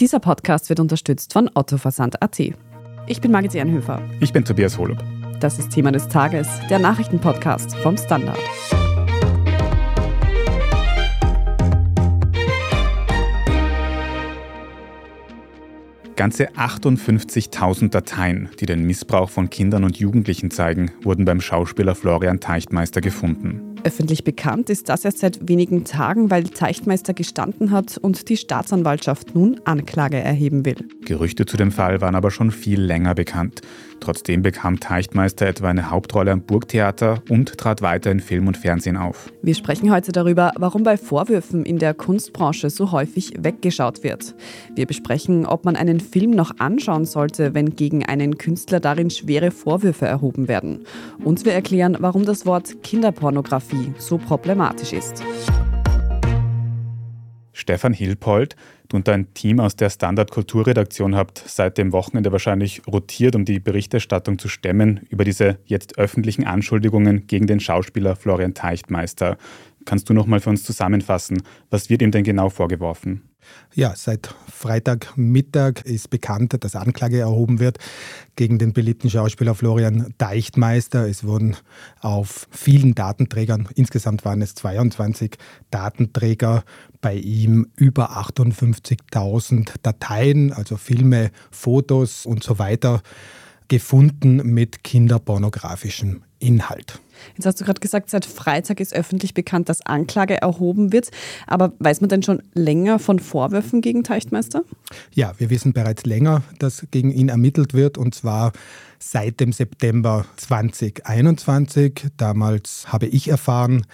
Dieser Podcast wird unterstützt von Otto Versand.at. Ich bin Margit Ehrenhöfer. Ich bin Tobias Holub. Das ist Thema des Tages, der Nachrichtenpodcast vom Standard. Ganze 58.000 Dateien, die den Missbrauch von Kindern und Jugendlichen zeigen, wurden beim Schauspieler Florian Teichtmeister gefunden. Öffentlich bekannt ist das erst seit wenigen Tagen, weil Teichtmeister gestanden hat und die Staatsanwaltschaft nun Anklage erheben will. Gerüchte zu dem Fall waren aber schon viel länger bekannt. Trotzdem bekam Teichtmeister etwa eine Hauptrolle am Burgtheater und trat weiter in Film und Fernsehen auf. Wir sprechen heute darüber, warum bei Vorwürfen in der Kunstbranche so häufig weggeschaut wird. Wir besprechen, ob man einen Film noch anschauen sollte, wenn gegen einen Künstler darin schwere Vorwürfe erhoben werden. Und wir erklären, warum das Wort Kinderpornografie so problematisch ist. Stefan Hilpold, du und dein Team aus der Standard Kulturredaktion habt seit dem Wochenende wahrscheinlich rotiert, um die Berichterstattung zu stemmen über diese jetzt öffentlichen Anschuldigungen gegen den Schauspieler Florian Teichtmeister. Kannst du noch mal für uns zusammenfassen, was wird ihm denn genau vorgeworfen? Ja, seit Freitagmittag ist bekannt, dass Anklage erhoben wird gegen den beliebten Schauspieler Florian Deichtmeister. Es wurden auf vielen Datenträgern, insgesamt waren es 22 Datenträger, bei ihm über 58.000 Dateien, also Filme, Fotos und so weiter, gefunden mit kinderpornografischem Inhalt. Jetzt hast du gerade gesagt, seit Freitag ist öffentlich bekannt, dass Anklage erhoben wird. Aber weiß man denn schon länger von Vorwürfen gegen Teichtmeister? Ja, wir wissen bereits länger, dass gegen ihn ermittelt wird und zwar seit dem September 2021. Damals habe ich erfahren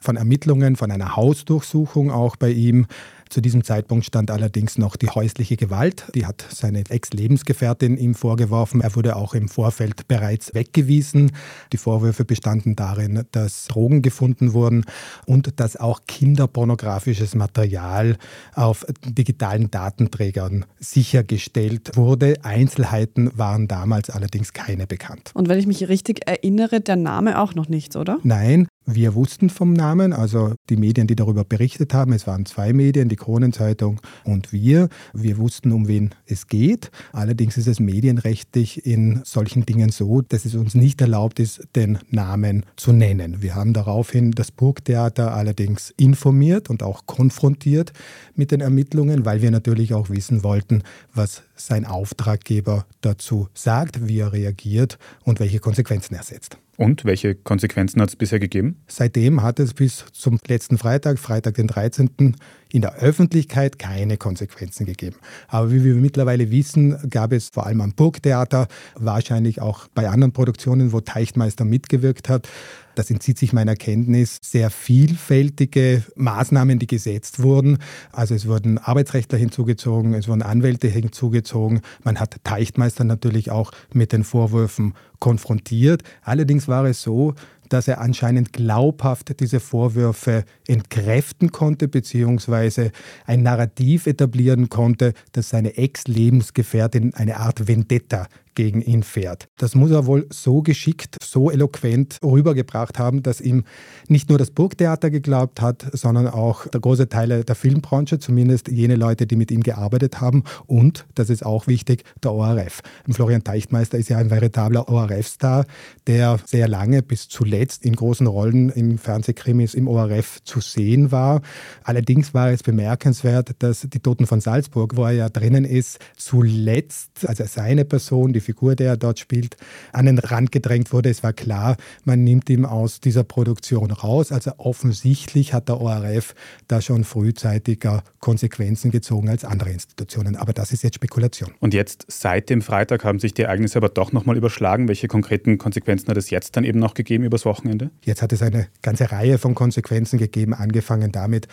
von Ermittlungen, von einer Hausdurchsuchung auch bei ihm. Zu diesem Zeitpunkt stand allerdings noch die häusliche Gewalt. Die hat seine Ex-Lebensgefährtin ihm vorgeworfen. Er wurde auch im Vorfeld bereits weggewiesen. Die Vorwürfe bestanden darin, dass Drogen gefunden wurden und dass auch kinderpornografisches Material auf digitalen Datenträgern sichergestellt wurde. Einzelheiten waren damals allerdings keine bekannt. Und wenn ich mich richtig erinnere, der Name auch noch nicht, oder? Nein, wir wussten vom Namen, also die Medien, die darüber berichtet haben, es waren zwei Medien, die Kronenzeitung und wir. Wir wussten, um wen es geht. Allerdings ist es medienrechtlich in solchen Dingen so, dass es uns nicht erlaubt ist, den Namen zu nennen. Wir haben daraufhin das Burgtheater allerdings informiert und auch konfrontiert mit den Ermittlungen, weil wir natürlich auch wissen wollten, was sein Auftraggeber dazu sagt, wie er reagiert und welche Konsequenzen er setzt. Und welche Konsequenzen hat es bisher gegeben? Seitdem hat es bis zum letzten Freitag, Freitag den 13., in der Öffentlichkeit keine Konsequenzen gegeben. Aber wie wir mittlerweile wissen, gab es vor allem am Burgtheater, wahrscheinlich auch bei anderen Produktionen, wo Teichtmeister mitgewirkt hat, das entzieht sich meiner Kenntnis, sehr vielfältige Maßnahmen, die gesetzt wurden. Also es wurden Arbeitsrechtler hinzugezogen, es wurden Anwälte hinzugezogen. Man hat Teichtmeister natürlich auch mit den Vorwürfen konfrontiert. Allerdings war es so, dass er anscheinend glaubhaft diese Vorwürfe entkräften konnte, beziehungsweise ein Narrativ etablieren konnte, dass seine Ex-Lebensgefährtin eine Art Vendetta gegen ihn fährt. Das muss er wohl so geschickt, so eloquent rübergebracht haben, dass ihm nicht nur das Burgtheater geglaubt hat, sondern auch der große Teil der Filmbranche, zumindest jene Leute, die mit ihm gearbeitet haben und, das ist auch wichtig, der ORF. Florian Teichtmeister ist ja ein veritabler ORF-Star, der sehr lange bis zuletzt in großen Rollen in Fernsehkrimis im ORF zu sehen war. Allerdings war es bemerkenswert, dass die Toten von Salzburg, wo er ja drinnen ist, zuletzt, also seine Person, die Figur, der er dort spielt, an den Rand gedrängt wurde. Es war klar, man nimmt ihn aus dieser Produktion raus. Also offensichtlich hat der ORF da schon frühzeitiger Konsequenzen gezogen als andere Institutionen. Aber das ist jetzt Spekulation. Und jetzt seit dem Freitag haben sich die Ereignisse aber doch nochmal überschlagen. Welche konkreten Konsequenzen hat es jetzt dann eben noch gegeben übers Wochenende? Jetzt hat es eine ganze Reihe von Konsequenzen gegeben, angefangen damit,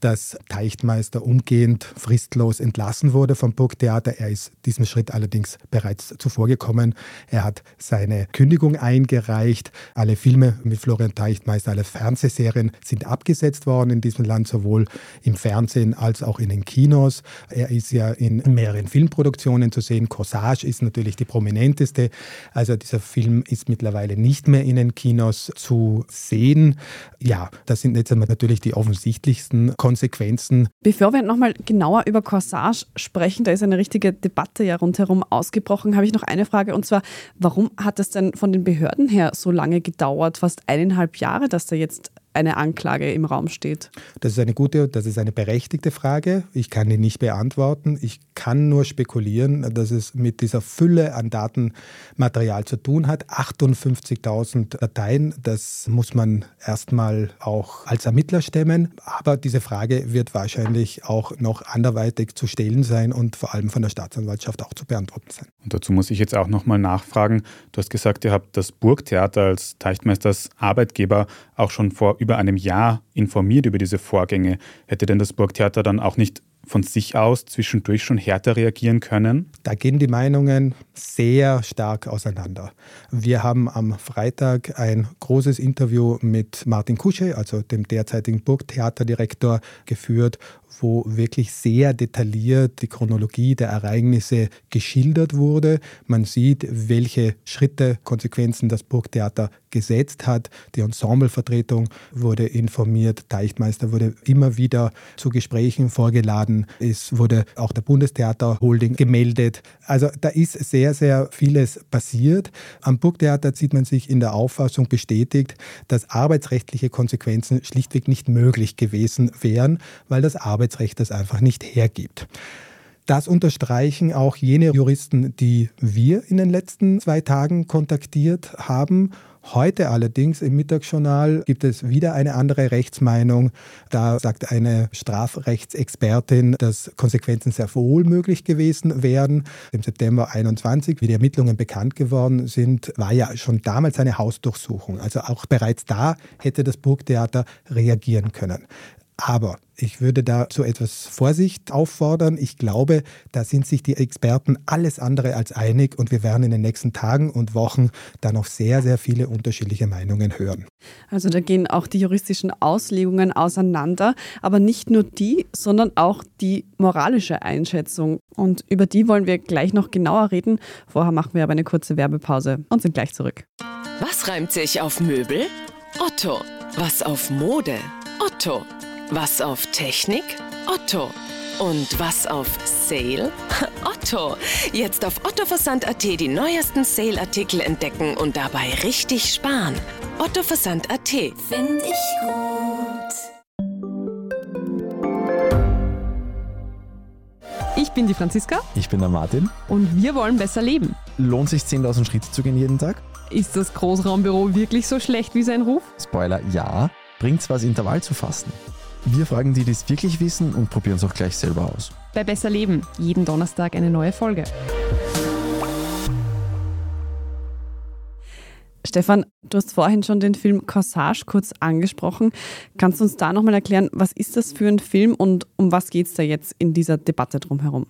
dass Teichtmeister umgehend fristlos entlassen wurde vom Burgtheater. Er ist diesem Schritt allerdings bereits zuvor zuvorgekommen. Er hat seine Kündigung eingereicht. Alle Filme mit Florian Teichtmeister, alle Fernsehserien sind abgesetzt worden in diesem Land, sowohl im Fernsehen als auch in den Kinos. Er ist ja in mehreren Filmproduktionen zu sehen. Corsage ist natürlich die prominenteste. Also dieser Film ist mittlerweile nicht mehr in den Kinos zu sehen. Ja, das sind jetzt natürlich die offensichtlichsten Konsequenzen. Bevor wir nochmal genauer über Corsage sprechen, da ist eine richtige Debatte ja rundherum ausgebrochen, habe ich noch eine Frage und zwar, warum hat es denn von den Behörden her so lange gedauert, fast eineinhalb Jahre, dass da jetzt eine Anklage im Raum steht? Das ist eine gute, das ist eine berechtigte Frage. Ich kann die nicht beantworten. Ich kann nur spekulieren, dass es mit dieser Fülle an Datenmaterial zu tun hat. 58.000 Dateien, das muss man erstmal auch als Ermittler stemmen. Aber diese Frage wird wahrscheinlich auch noch anderweitig zu stellen sein und vor allem von der Staatsanwaltschaft auch zu beantworten sein. Und dazu muss ich jetzt auch nochmal nachfragen. Du hast gesagt, ihr habt das Burgtheater als Teichtmeisters Arbeitgeber auch schon vor über einem Jahr informiert über diese Vorgänge. Hätte denn das Burgtheater dann auch nicht von sich aus zwischendurch schon härter reagieren können? Da gehen die Meinungen sehr stark auseinander. Wir haben am Freitag ein großes Interview mit Martin Kusche, also dem derzeitigen Burgtheaterdirektor, geführt, wo wirklich sehr detailliert die Chronologie der Ereignisse geschildert wurde. Man sieht, welche Schritte, Konsequenzen das Burgtheater gesetzt hat. Die Ensemblevertretung wurde informiert, Teichtmeister wurde immer wieder zu Gesprächen vorgeladen. Es wurde auch der Bundestheater Holding gemeldet. Also da ist sehr, sehr vieles passiert. Am Burgtheater sieht man sich in der Auffassung bestätigt, dass arbeitsrechtliche Konsequenzen schlichtweg nicht möglich gewesen wären, weil das Arbeitsrecht das einfach nicht hergibt. Das unterstreichen auch jene Juristen, die wir in den letzten zwei Tagen kontaktiert haben Heute allerdings im Mittagsjournal gibt es wieder eine andere Rechtsmeinung. Da sagt eine Strafrechtsexpertin, dass Konsequenzen sehr wohl möglich gewesen wären. Im September 21, wie die Ermittlungen bekannt geworden sind, war ja schon damals eine Hausdurchsuchung. Also auch bereits da hätte das Burgtheater reagieren können. Aber ich würde da zu etwas Vorsicht auffordern. Ich glaube, da sind sich die Experten alles andere als einig und wir werden in den nächsten Tagen und Wochen da noch sehr, sehr viele unterschiedliche Meinungen hören. Also da gehen auch die juristischen Auslegungen auseinander, aber nicht nur die, sondern auch die moralische Einschätzung. Und über die wollen wir gleich noch genauer reden. Vorher machen wir aber eine kurze Werbepause und sind gleich zurück. Was reimt sich auf Möbel? Otto. Was auf Mode? Otto. Was auf Technik? Otto. Und was auf Sale? Otto. Jetzt auf ottoversand.at die neuesten Sale-Artikel entdecken und dabei richtig sparen. ottoversand.at. Finde ich gut. Ich bin die Franziska. Ich bin der Martin. Und wir wollen besser leben. Lohnt sich 10.000 Schritte zu gehen jeden Tag? Ist das Großraumbüro wirklich so schlecht wie sein Ruf? Spoiler, ja. Bringt's was, Intervall zu fassen? Wir fragen die, die es wirklich wissen und probieren es auch gleich selber aus. Bei Besser Leben, jeden Donnerstag eine neue Folge. Stefan, du hast vorhin schon den Film Corsage kurz angesprochen. Kannst du uns da nochmal erklären, was ist das für ein Film und um was geht es da jetzt in dieser Debatte drumherum?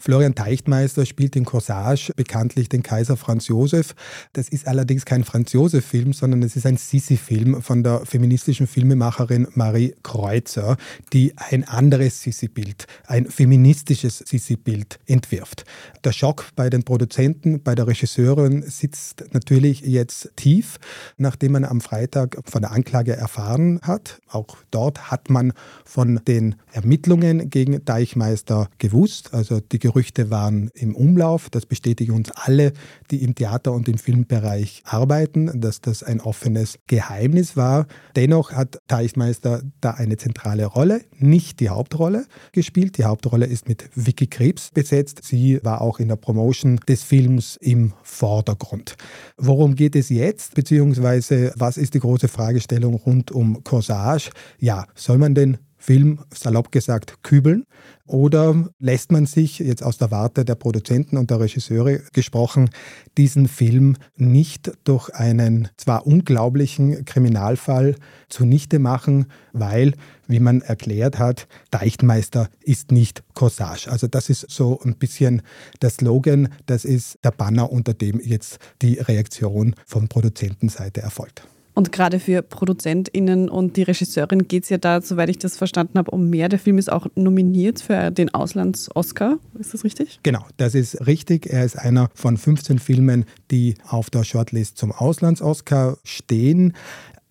Florian Teichtmeister spielt in Corsage bekanntlich den Kaiser Franz Josef. Das ist allerdings kein Franz Josef-Film, sondern es ist ein Sissi-Film von der feministischen Filmemacherin Marie Kreuzer, die ein anderes Sissi-Bild, ein feministisches Sissi-Bild entwirft. Der Schock bei den Produzenten, bei der Regisseurin sitzt natürlich jetzt tief, nachdem man am Freitag von der Anklage erfahren hat. Auch dort hat man von den Ermittlungen gegen Teichmeister gewusst, also die Gerüchte waren im Umlauf. Das bestätigen uns alle, die im Theater- und im Filmbereich arbeiten, dass das ein offenes Geheimnis war. Dennoch hat Teichmeister da eine zentrale Rolle, nicht die Hauptrolle gespielt. Die Hauptrolle ist mit Vicky Krebs besetzt. Sie war auch in der Promotion des Films im Vordergrund. Worum geht es jetzt? Beziehungsweise was ist die große Fragestellung rund um Corsage? Ja, soll man den Film, salopp gesagt, kübeln? Oder lässt man sich jetzt aus der Warte der Produzenten und der Regisseure gesprochen diesen Film nicht durch einen zwar unglaublichen Kriminalfall zunichte machen, weil, wie man erklärt hat, Deichtmeister ist nicht Corsage. Also das ist so ein bisschen der Slogan, das ist der Banner, unter dem jetzt die Reaktion von Produzentenseite erfolgt. Und gerade für ProduzentInnen und die Regisseurin geht es ja da, soweit ich das verstanden habe, um mehr. Der Film ist auch nominiert für den Auslands-Oscar. Ist das richtig? Genau, das ist richtig. Er ist einer von 15 Filmen, die auf der Shortlist zum Auslands-Oscar stehen.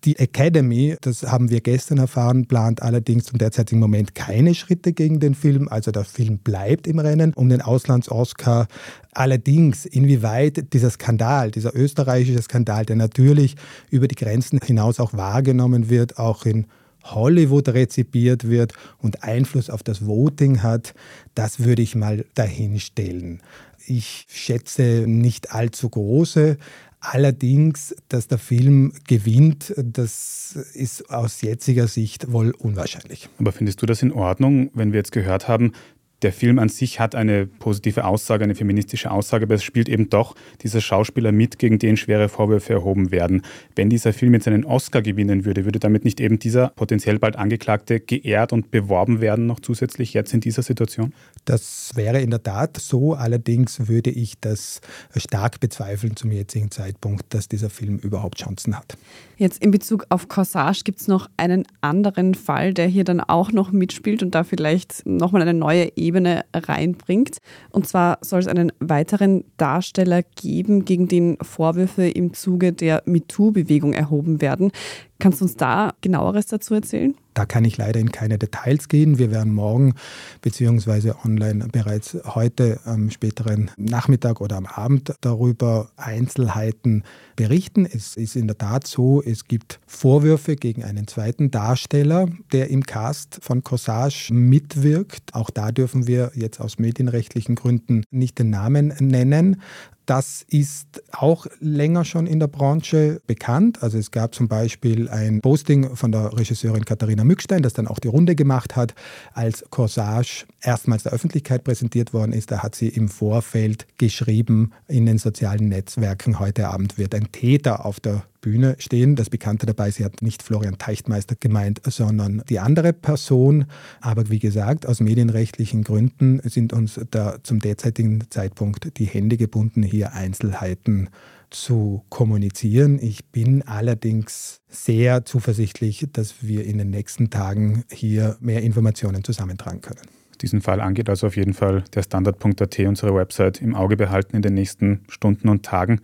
Die Academy, das haben wir gestern erfahren, plant allerdings zum derzeitigen Moment keine Schritte gegen den Film. Also der Film bleibt im Rennen um den Auslands-Oscar. Allerdings, inwieweit dieser Skandal, dieser österreichische Skandal, der natürlich über die Grenzen hinaus auch wahrgenommen wird, auch in Hollywood rezipiert wird und Einfluss auf das Voting hat, das würde ich mal dahinstellen. Ich schätze nicht allzu große Allerdings, dass der Film gewinnt, das ist aus jetziger Sicht wohl unwahrscheinlich. Aber findest du das in Ordnung, wenn wir jetzt gehört haben, der Film an sich hat eine positive Aussage, eine feministische Aussage, aber es spielt eben doch dieser Schauspieler mit, gegen den schwere Vorwürfe erhoben werden. Wenn dieser Film jetzt einen Oscar gewinnen würde, würde damit nicht eben dieser potenziell bald Angeklagte geehrt und beworben werden, noch zusätzlich jetzt in dieser Situation? Das wäre in der Tat so. Allerdings würde ich das stark bezweifeln zum jetzigen Zeitpunkt, dass dieser Film überhaupt Chancen hat. Jetzt in Bezug auf Corsage gibt es noch einen anderen Fall, der hier dann auch noch mitspielt und da vielleicht nochmal eine neue Ebene reinbringt. Und zwar soll es einen weiteren Darsteller geben, gegen den Vorwürfe im Zuge der MeToo-Bewegung erhoben werden. Kannst du uns da genaueres dazu erzählen? Da kann ich leider in keine Details gehen. Wir werden morgen beziehungsweise online bereits heute am späteren Nachmittag oder am Abend darüber Einzelheiten berichten. Es ist in der Tat so, es gibt Vorwürfe gegen einen zweiten Darsteller, der im Cast von Corsage mitwirkt. Auch da dürfen wir jetzt aus medienrechtlichen Gründen nicht den Namen nennen. Das ist auch länger schon in der Branche bekannt. Also es gab zum Beispiel ein Posting von der Regisseurin Katharina Mückstein, das dann auch die Runde gemacht hat, als Corsage erstmals der Öffentlichkeit präsentiert worden ist. Da hat sie im Vorfeld geschrieben in den sozialen Netzwerken, heute Abend wird ein Täter auf der Bühne stehen. Das Bekannte dabei, sie hat nicht Florian Teichtmeister gemeint, sondern die andere Person. Aber wie gesagt, aus medienrechtlichen Gründen sind uns da zum derzeitigen Zeitpunkt die Hände gebunden, hier Einzelheiten zu kommunizieren. Ich bin allerdings sehr zuversichtlich, dass wir in den nächsten Tagen hier mehr Informationen zusammentragen können. Diesen Fall angeht also auf jeden Fall der Standard.at, unsere Website, im Auge behalten in den nächsten Stunden und Tagen.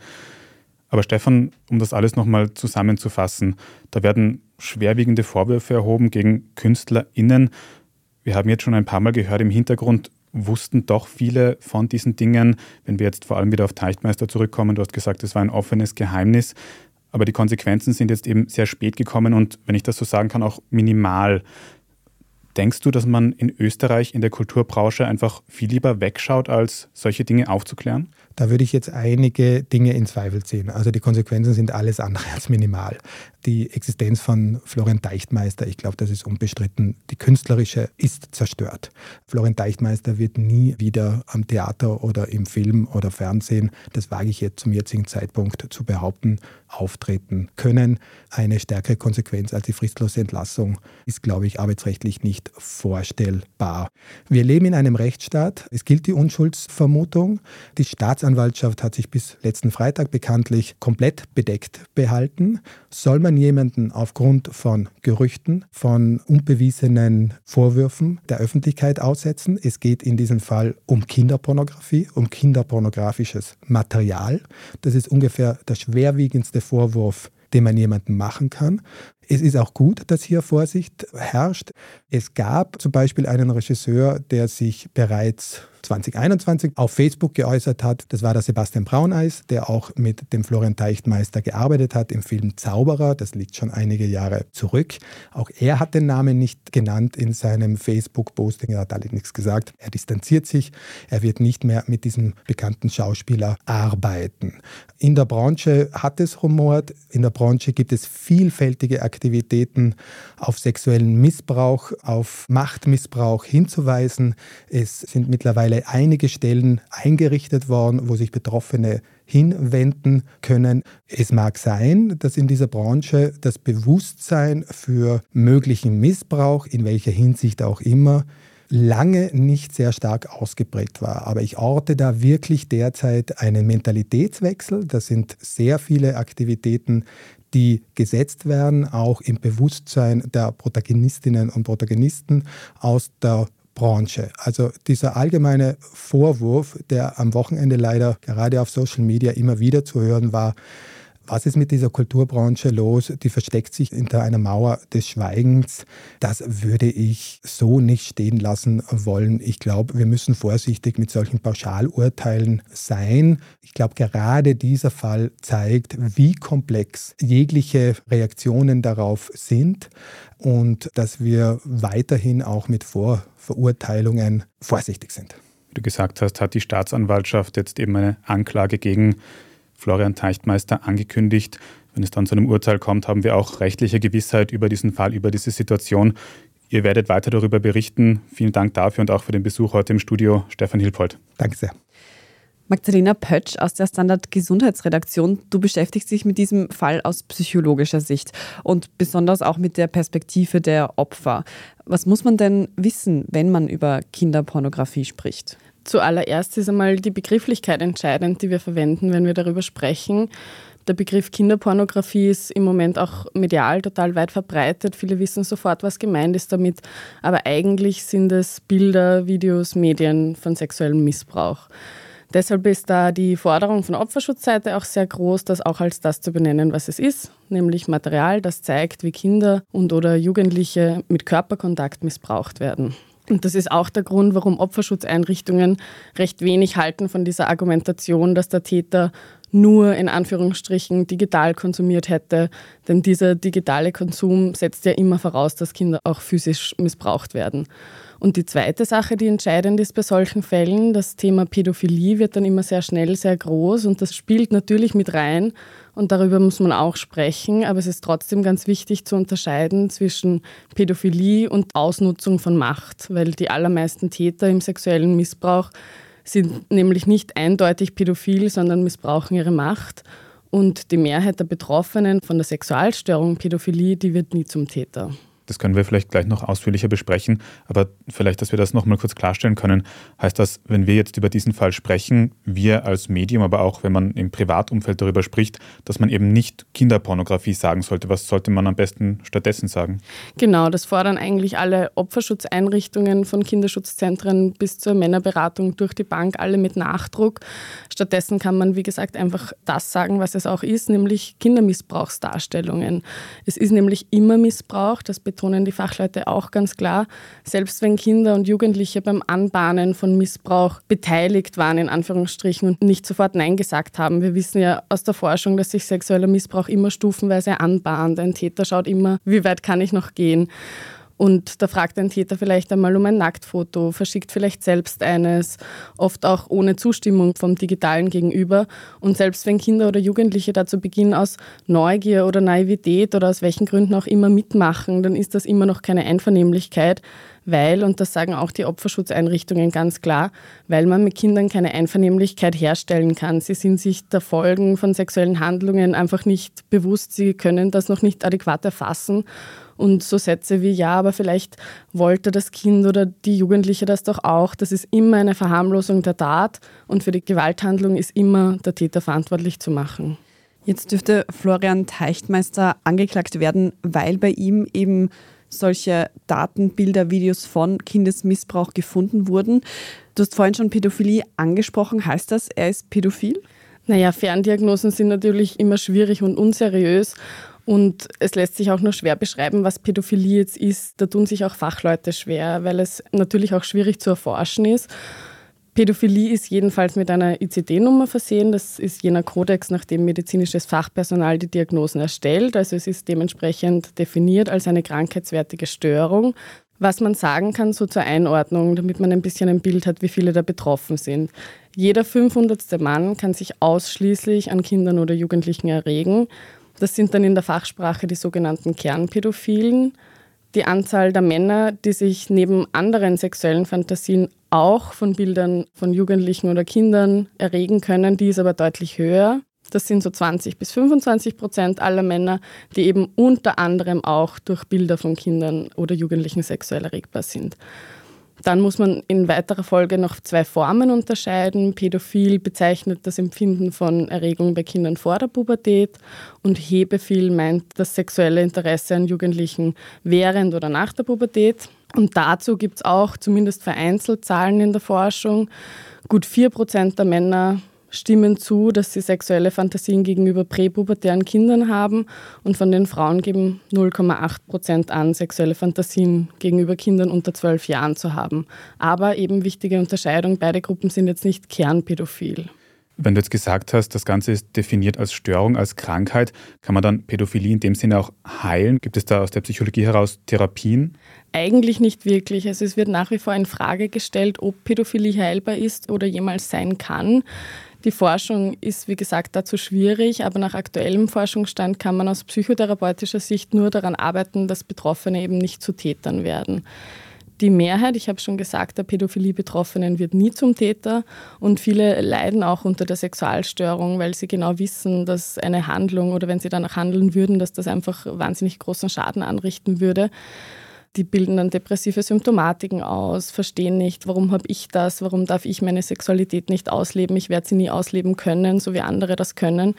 Aber Stefan, um das alles nochmal zusammenzufassen, da werden schwerwiegende Vorwürfe erhoben gegen KünstlerInnen. Wir haben jetzt schon ein paar Mal gehört, im Hintergrund wussten doch viele von diesen Dingen. Wenn wir jetzt vor allem wieder auf Teichtmeister zurückkommen, du hast gesagt, es war ein offenes Geheimnis. Aber die Konsequenzen sind jetzt eben sehr spät gekommen und, wenn ich das so sagen kann, auch minimal. Denkst du, dass man in Österreich in der Kulturbranche einfach viel lieber wegschaut, als solche Dinge aufzuklären? Da würde ich jetzt einige Dinge in Zweifel ziehen. Also die Konsequenzen sind alles andere als minimal. Die Existenz von Florian Deichtmeister, ich glaube, das ist unbestritten. Die künstlerische ist zerstört. Florian Deichtmeister wird nie wieder am Theater oder im Film oder Fernsehen, das wage ich jetzt zum jetzigen Zeitpunkt zu behaupten, auftreten können. Eine stärkere Konsequenz als die fristlose Entlassung ist, glaube ich, arbeitsrechtlich nicht vorstellbar. Wir leben in einem Rechtsstaat. Es gilt die Unschuldsvermutung. Die Staats Staatsanwaltschaft hat sich bis letzten Freitag bekanntlich komplett bedeckt behalten. Soll man jemanden aufgrund von Gerüchten, von unbewiesenen Vorwürfen der Öffentlichkeit aussetzen? Es geht in diesem Fall um Kinderpornografie, um kinderpornografisches Material. Das ist ungefähr der schwerwiegendste Vorwurf, den man jemandem machen kann. Es ist auch gut, dass hier Vorsicht herrscht. Es gab zum Beispiel einen Regisseur, der sich bereits 2021 auf Facebook geäußert hat. Das war der Sebastian Brauneis, der auch mit dem Florian Teichtmeister gearbeitet hat im Film Zauberer. Das liegt schon einige Jahre zurück. Auch er hat den Namen nicht genannt in seinem Facebook-Posting. Er hat alle nichts gesagt. Er distanziert sich. Er wird nicht mehr mit diesem bekannten Schauspieler arbeiten. In der Branche hat es rumort. In der Branche gibt es vielfältige Aktivitäten auf sexuellen Missbrauch, auf Machtmissbrauch hinzuweisen. Es sind mittlerweile einige Stellen eingerichtet worden, wo sich Betroffene hinwenden können. Es mag sein, dass in dieser Branche das Bewusstsein für möglichen Missbrauch, in welcher Hinsicht auch immer, lange nicht sehr stark ausgeprägt war. Aber ich orte da wirklich derzeit einen Mentalitätswechsel. Das sind sehr viele Aktivitäten, die gesetzt werden, auch im Bewusstsein der Protagonistinnen und Protagonisten aus der Branche. Also dieser allgemeine Vorwurf, der am Wochenende leider gerade auf Social Media immer wieder zu hören war, was ist mit dieser Kulturbranche los? Die versteckt sich hinter einer Mauer des Schweigens. Das würde ich so nicht stehen lassen wollen. Ich glaube, wir müssen vorsichtig mit solchen Pauschalurteilen sein. Ich glaube, gerade dieser Fall zeigt, wie komplex jegliche Reaktionen darauf sind und dass wir weiterhin auch mit Vorverurteilungen vorsichtig sind. Wie du gesagt hast, hat die Staatsanwaltschaft jetzt eben eine Anklage gegen Florian Teichtmeister angekündigt. Wenn es dann zu einem Urteil kommt, haben wir auch rechtliche Gewissheit über diesen Fall, über diese Situation. Ihr werdet weiter darüber berichten. Vielen Dank dafür und auch für den Besuch heute im Studio, Stefan Hilpold. Danke sehr. Magdalena Pötsch aus der Standard Gesundheitsredaktion, du beschäftigst dich mit diesem Fall aus psychologischer Sicht und besonders auch mit der Perspektive der Opfer. Was muss man denn wissen, wenn man über Kinderpornografie spricht? Zuallererst ist einmal die Begrifflichkeit entscheidend, die wir verwenden, wenn wir darüber sprechen. Der Begriff Kinderpornografie ist im Moment auch medial total weit verbreitet. Viele wissen sofort, was gemeint ist damit. Aber eigentlich sind es Bilder, Videos, Medien von sexuellem Missbrauch. Deshalb ist da die Forderung von Opferschutzseite auch sehr groß, das auch als das zu benennen, was es ist, nämlich Material, das zeigt, wie Kinder und oder Jugendliche mit Körperkontakt missbraucht werden. Und das ist auch der Grund, warum Opferschutzeinrichtungen recht wenig halten von dieser Argumentation, dass der Täter nur in Anführungsstrichen digital konsumiert hätte. Denn dieser digitale Konsum setzt ja immer voraus, dass Kinder auch physisch missbraucht werden. Und die zweite Sache, die entscheidend ist bei solchen Fällen, das Thema Pädophilie wird dann immer sehr schnell sehr groß und das spielt natürlich mit rein und darüber muss man auch sprechen, aber es ist trotzdem ganz wichtig zu unterscheiden zwischen Pädophilie und Ausnutzung von Macht, weil die allermeisten Täter im sexuellen Missbrauch sind nämlich nicht eindeutig pädophil, sondern missbrauchen ihre Macht. Und die Mehrheit der Betroffenen von der Sexualstörung Pädophilie, die wird nie zum Täter. Das können wir vielleicht gleich noch ausführlicher besprechen, aber vielleicht, dass wir das noch mal kurz klarstellen können. Heißt das, wenn wir jetzt über diesen Fall sprechen, wir als Medium, aber auch wenn man im Privatumfeld darüber spricht, dass man eben nicht Kinderpornografie sagen sollte? Was sollte man am besten stattdessen sagen? Genau, das fordern eigentlich alle Opferschutzeinrichtungen von Kinderschutzzentren bis zur Männerberatung durch die Bank, alle mit Nachdruck. Stattdessen kann man, wie gesagt, einfach das sagen, was es auch ist, nämlich Kindermissbrauchsdarstellungen. Es ist nämlich immer Missbrauch, das bedeutet, betonen die Fachleute auch ganz klar, selbst wenn Kinder und Jugendliche beim Anbahnen von Missbrauch beteiligt waren, in Anführungsstrichen, und nicht sofort Nein gesagt haben. Wir wissen ja aus der Forschung, dass sich sexueller Missbrauch immer stufenweise anbahnt. Ein Täter schaut immer, wie weit kann ich noch gehen. Und da fragt ein Täter vielleicht einmal um ein Nacktfoto, verschickt vielleicht selbst eines, oft auch ohne Zustimmung vom digitalen Gegenüber. Und selbst wenn Kinder oder Jugendliche da zu Beginn aus Neugier oder Naivität oder aus welchen Gründen auch immer mitmachen, dann ist das immer noch keine Einvernehmlichkeit, weil, und das sagen auch die Opferschutzeinrichtungen ganz klar, weil man mit Kindern keine Einvernehmlichkeit herstellen kann. Sie sind sich der Folgen von sexuellen Handlungen einfach nicht bewusst, sie können das noch nicht adäquat erfassen. Und so Sätze wie, ja, aber vielleicht wollte das Kind oder die Jugendliche das doch auch. Das ist immer eine Verharmlosung der Tat und für die Gewalthandlung ist immer der Täter verantwortlich zu machen. Jetzt dürfte Florian Teichtmeister angeklagt werden, weil bei ihm eben solche Daten, Bilder, Videos von Kindesmissbrauch gefunden wurden. Du hast vorhin schon Pädophilie angesprochen. Heißt das, er ist pädophil? Naja, Ferndiagnosen sind natürlich immer schwierig und unseriös. Und es lässt sich auch nur schwer beschreiben, was Pädophilie jetzt ist. Da tun sich auch Fachleute schwer, weil es natürlich auch schwierig zu erforschen ist. Pädophilie ist jedenfalls mit einer ICD-Nummer versehen. Das ist jener Kodex, nach dem medizinisches Fachpersonal die Diagnosen erstellt. Also es ist dementsprechend definiert als eine krankheitswertige Störung. Was man sagen kann, so zur Einordnung, damit man ein bisschen ein Bild hat, wie viele da betroffen sind. Jeder 500. Mann kann sich ausschließlich an Kindern oder Jugendlichen erregen. Das sind dann in der Fachsprache die sogenannten Kernpädophilen. Die Anzahl der Männer, die sich neben anderen sexuellen Fantasien auch von Bildern von Jugendlichen oder Kindern erregen können, die ist aber deutlich höher. Das sind so 20 bis 25 Prozent aller Männer, die eben unter anderem auch durch Bilder von Kindern oder Jugendlichen sexuell erregbar sind. Dann muss man in weiterer Folge noch zwei Formen unterscheiden. Pädophil bezeichnet das Empfinden von Erregung bei Kindern vor der Pubertät und Hebephil meint das sexuelle Interesse an Jugendlichen während oder nach der Pubertät. Und dazu gibt es auch zumindest vereinzelt Zahlen in der Forschung. Gut 4% der Männer stimmen zu, dass sie sexuelle Fantasien gegenüber präpubertären Kindern haben und von den Frauen geben 0,8 Prozent an, sexuelle Fantasien gegenüber Kindern unter 12 Jahren zu haben. Aber eben wichtige Unterscheidung, beide Gruppen sind jetzt nicht kernpädophil. Wenn du jetzt gesagt hast, das Ganze ist definiert als Störung, als Krankheit, kann man dann Pädophilie in dem Sinne auch heilen? Gibt es da aus der Psychologie heraus Therapien? Eigentlich nicht wirklich. Also es wird nach wie vor in Frage gestellt, ob Pädophilie heilbar ist oder jemals sein kann. Die Forschung ist, wie gesagt, dazu schwierig, aber nach aktuellem Forschungsstand kann man aus psychotherapeutischer Sicht nur daran arbeiten, dass Betroffene eben nicht zu Tätern werden. Die Mehrheit, ich habe schon gesagt, der Pädophilie-Betroffenen wird nie zum Täter und viele leiden auch unter der Sexualstörung, weil sie genau wissen, dass eine Handlung oder wenn sie danach handeln würden, dass das einfach wahnsinnig großen Schaden anrichten würde die bilden dann depressive Symptomatiken aus, verstehen nicht, warum habe ich das, warum darf ich meine Sexualität nicht ausleben, ich werde sie nie ausleben können, so wie andere das können.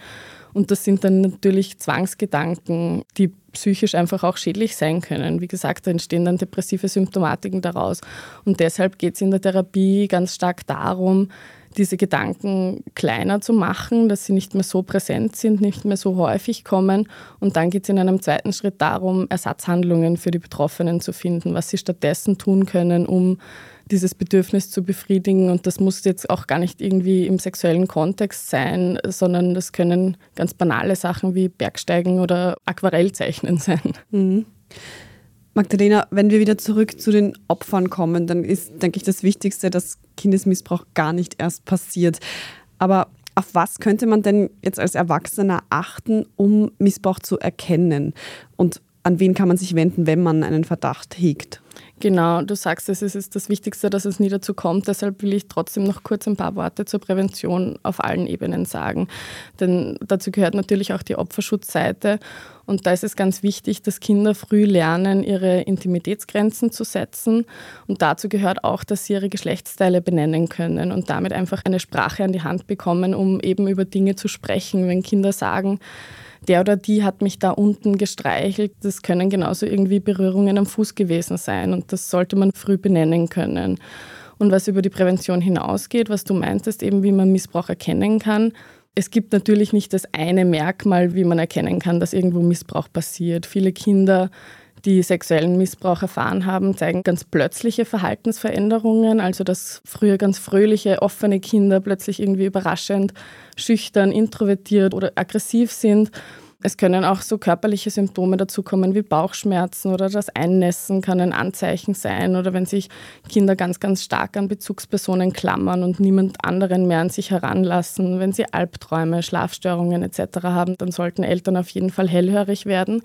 Und das sind dann natürlich Zwangsgedanken, die psychisch einfach auch schädlich sein können. Wie gesagt, da entstehen dann depressive Symptomatiken daraus. Und deshalb geht es in der Therapie ganz stark darum, diese Gedanken kleiner zu machen, dass sie nicht mehr so präsent sind, nicht mehr so häufig kommen. Und dann geht es in einem zweiten Schritt darum, Ersatzhandlungen für die Betroffenen zu finden, was sie stattdessen tun können, um dieses Bedürfnis zu befriedigen. Und das muss jetzt auch gar nicht irgendwie im sexuellen Kontext sein, sondern das können ganz banale Sachen wie Bergsteigen oder Aquarellzeichnen sein. Mhm. Magdalena, wenn wir wieder zurück zu den Opfern kommen, dann ist, denke ich, das Wichtigste, dass Kindesmissbrauch gar nicht erst passiert. Aber auf was könnte man denn jetzt als Erwachsener achten, um Missbrauch zu erkennen? Und an wen kann man sich wenden, wenn man einen Verdacht hegt? Genau, du sagst es, es ist das Wichtigste, dass es nie dazu kommt. Deshalb will ich trotzdem noch kurz ein paar Worte zur Prävention auf allen Ebenen sagen. Denn dazu gehört natürlich auch die Opferschutzseite. Und da ist es ganz wichtig, dass Kinder früh lernen, ihre Intimitätsgrenzen zu setzen. Und dazu gehört auch, dass sie ihre Geschlechtsteile benennen können und damit einfach eine Sprache an die Hand bekommen, um eben über Dinge zu sprechen. Wenn Kinder sagen, der oder die hat mich da unten gestreichelt. Das können genauso irgendwie Berührungen am Fuß gewesen sein und das sollte man früh benennen können. Und was über die Prävention hinausgeht, was du meintest, eben wie man Missbrauch erkennen kann. Es gibt natürlich nicht das eine Merkmal, wie man erkennen kann, dass irgendwo Missbrauch passiert. Viele Kinder die sexuellen Missbrauch erfahren haben, zeigen ganz plötzliche Verhaltensveränderungen. Also dass früher ganz fröhliche, offene Kinder plötzlich irgendwie überraschend schüchtern, introvertiert oder aggressiv sind. Es können auch so körperliche Symptome dazukommen wie Bauchschmerzen oder das Einnässen kann ein Anzeichen sein oder wenn sich Kinder ganz, ganz stark an Bezugspersonen klammern und niemand anderen mehr an sich heranlassen, wenn sie Albträume, Schlafstörungen etc. haben, dann sollten Eltern auf jeden Fall hellhörig werden.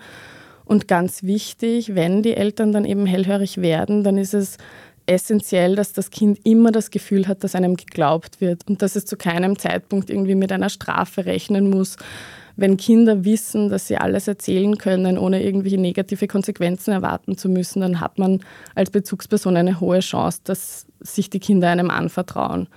Und ganz wichtig, wenn die Eltern dann eben hellhörig werden, dann ist es essentiell, dass das Kind immer das Gefühl hat, dass einem geglaubt wird und dass es zu keinem Zeitpunkt irgendwie mit einer Strafe rechnen muss. Wenn Kinder wissen, dass sie alles erzählen können, ohne irgendwelche negative Konsequenzen erwarten zu müssen, dann hat man als Bezugsperson eine hohe Chance, dass sich die Kinder einem anvertrauen.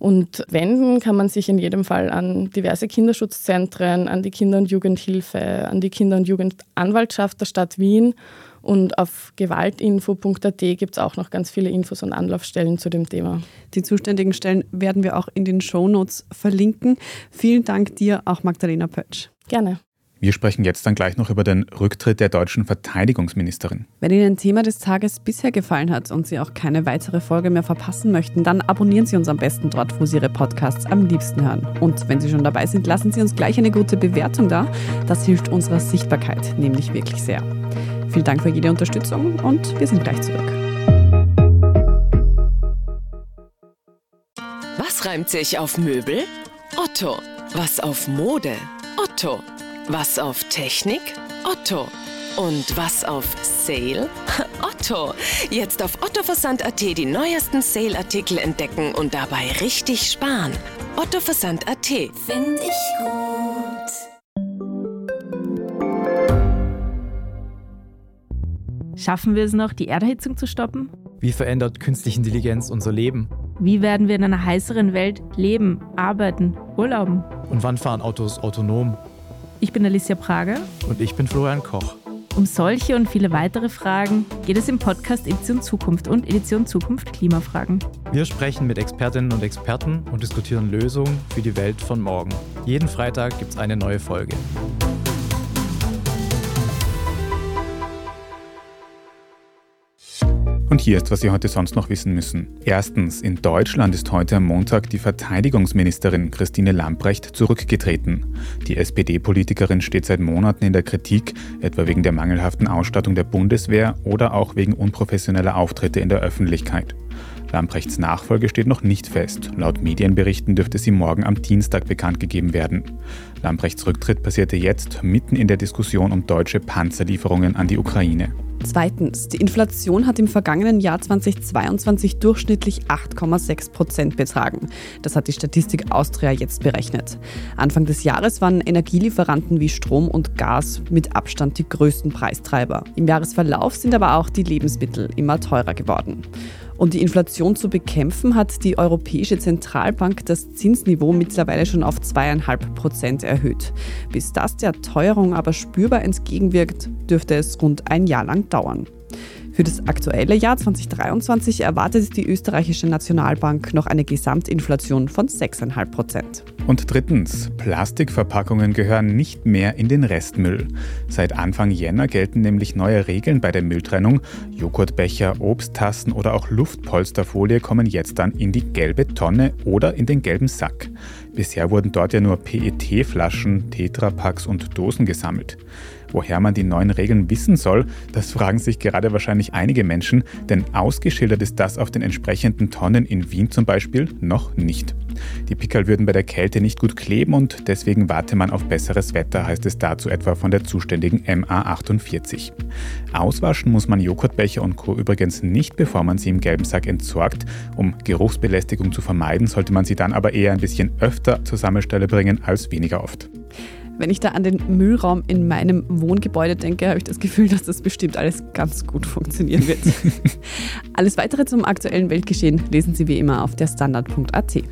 Und wenden kann man sich in jedem Fall an diverse Kinderschutzzentren, an die Kinder- und Jugendhilfe, an die Kinder- und Jugendanwaltschaft der Stadt Wien. Und auf gewaltinfo.at gibt es auch noch ganz viele Infos und Anlaufstellen zu dem Thema. Die zuständigen Stellen werden wir auch in den Shownotes verlinken. Vielen Dank dir, auch Magdalena Pötsch. Gerne. Wir sprechen jetzt dann gleich noch über den Rücktritt der deutschen Verteidigungsministerin. Wenn Ihnen ein Thema des Tages bisher gefallen hat und Sie auch keine weitere Folge mehr verpassen möchten, dann abonnieren Sie uns am besten dort, wo Sie Ihre Podcasts am liebsten hören. Und wenn Sie schon dabei sind, lassen Sie uns gleich eine gute Bewertung da. Das hilft unserer Sichtbarkeit nämlich wirklich sehr. Vielen Dank für jede Unterstützung und wir sind gleich zurück. Was reimt sich auf Möbel? Otto. Was auf Mode? Otto. Was auf Technik? Otto. Und was auf Sale? Otto. Jetzt auf ottoversand.at die neuesten Sale-Artikel entdecken und dabei richtig sparen. ottoversand.at. Find ich gut. Schaffen wir es noch, die Erderhitzung zu stoppen? Wie verändert künstliche Intelligenz unser Leben? Wie werden wir in einer heißeren Welt leben, arbeiten, urlauben? Und wann fahren Autos autonom? Ich bin Alicia Prager. Und ich bin Florian Koch. Um solche und viele weitere Fragen geht es im Podcast Edition Zukunft und Edition Zukunft Klimafragen. Wir sprechen mit Expertinnen und Experten und diskutieren Lösungen für die Welt von morgen. Jeden Freitag gibt es eine neue Folge. Und hier ist, was Sie heute sonst noch wissen müssen. Erstens, in Deutschland ist heute am Montag die Verteidigungsministerin Christine Lamprecht zurückgetreten. Die SPD-Politikerin steht seit Monaten in der Kritik, etwa wegen der mangelhaften Ausstattung der Bundeswehr oder auch wegen unprofessioneller Auftritte in der Öffentlichkeit. Lamprechts Nachfolge steht noch nicht fest. Laut Medienberichten dürfte sie morgen am Dienstag bekannt gegeben werden. Lamprechts Rücktritt passierte jetzt mitten in der Diskussion um deutsche Panzerlieferungen an die Ukraine. Zweitens, die Inflation hat im vergangenen Jahr 2022 durchschnittlich 8,6 Prozent betragen. Das hat die Statistik Austria jetzt berechnet. Anfang des Jahres waren Energielieferanten wie Strom und Gas mit Abstand die größten Preistreiber. Im Jahresverlauf sind aber auch die Lebensmittel immer teurer geworden. Um die Inflation zu bekämpfen, hat die Europäische Zentralbank das Zinsniveau mittlerweile schon auf zweieinhalb Prozent erhöht. Bis das der Teuerung aber spürbar entgegenwirkt, dürfte es rund ein Jahr lang dauern. Für das aktuelle Jahr 2023 erwartet die österreichische Nationalbank noch eine Gesamtinflation von 6,5 Prozent. Und drittens, Plastikverpackungen gehören nicht mehr in den Restmüll. Seit Anfang Jänner gelten nämlich neue Regeln bei der Mülltrennung. Joghurtbecher, Obsttassen oder auch Luftpolsterfolie kommen jetzt dann in die gelbe Tonne oder in den gelben Sack. Bisher wurden dort ja nur PET-Flaschen, Tetrapacks und Dosen gesammelt. Woher man die neuen Regeln wissen soll, das fragen sich gerade wahrscheinlich einige Menschen, denn ausgeschildert ist das auf den entsprechenden Tonnen in Wien zum Beispiel noch nicht. Die Pickel würden bei der Kälte nicht gut kleben und deswegen warte man auf besseres Wetter, heißt es dazu etwa von der zuständigen MA48. Auswaschen muss man Joghurtbecher und Co. übrigens nicht, bevor man sie im gelben Sack entsorgt. Um Geruchsbelästigung zu vermeiden, sollte man sie dann aber eher ein bisschen öfter zur Sammelstelle bringen als weniger oft. Wenn ich da an den Müllraum in meinem Wohngebäude denke, habe ich das Gefühl, dass das bestimmt alles ganz gut funktionieren wird. alles weitere zum aktuellen Weltgeschehen lesen Sie wie immer auf der Standard.at.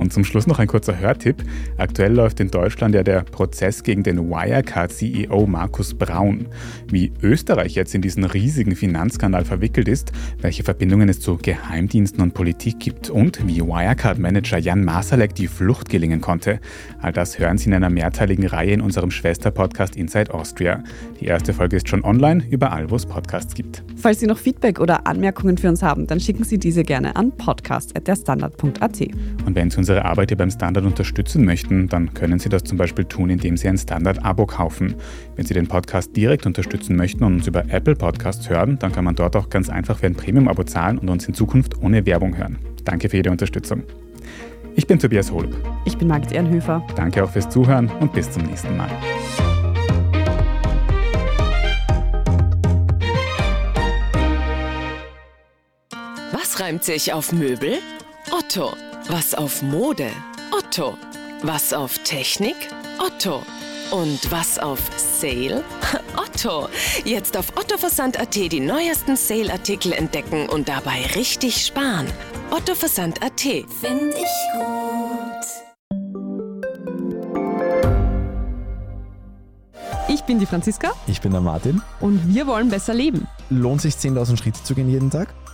Und zum Schluss noch ein kurzer Hörtipp. Aktuell läuft in Deutschland ja der Prozess gegen den Wirecard-CEO Markus Braun. Wie Österreich jetzt in diesen riesigen Finanzskandal verwickelt ist, welche Verbindungen es zu Geheimdiensten und Politik gibt und wie Wirecard-Manager Jan Masalek die Flucht gelingen konnte. All das hören Sie in einer mehrteiligen Reihe in unserem Schwesterpodcast Inside Austria. Die erste Folge ist schon online, überall, wo es Podcasts gibt. Falls Sie noch Feedback oder Anmerkungen für uns haben, dann schicken Sie diese gerne an podcast.derstandard.at. Und wenn Sie uns unsere Arbeit hier beim Standard unterstützen möchten, dann können Sie das zum Beispiel tun, indem Sie ein Standard-Abo kaufen. Wenn Sie den Podcast direkt unterstützen möchten und uns über Apple Podcasts hören, dann kann man dort auch ganz einfach für ein Premium-Abo zahlen und uns in Zukunft ohne Werbung hören. Danke für jede Unterstützung. Ich bin Tobias Holub. Ich bin Margit Ehrenhöfer. Danke auch fürs Zuhören und bis zum nächsten Mal. Was reimt sich auf Möbel? Otto. Was auf Mode? Otto. Was auf Technik? Otto. Und was auf Sale? Otto. Jetzt auf ottoversand.at die neuesten Sale-Artikel entdecken und dabei richtig sparen. ottoversand.at. Find ich gut. Ich bin die Franziska Ich bin der Martin. und wir wollen besser leben. Lohnt sich 10.000 Schritte zu gehen jeden Tag?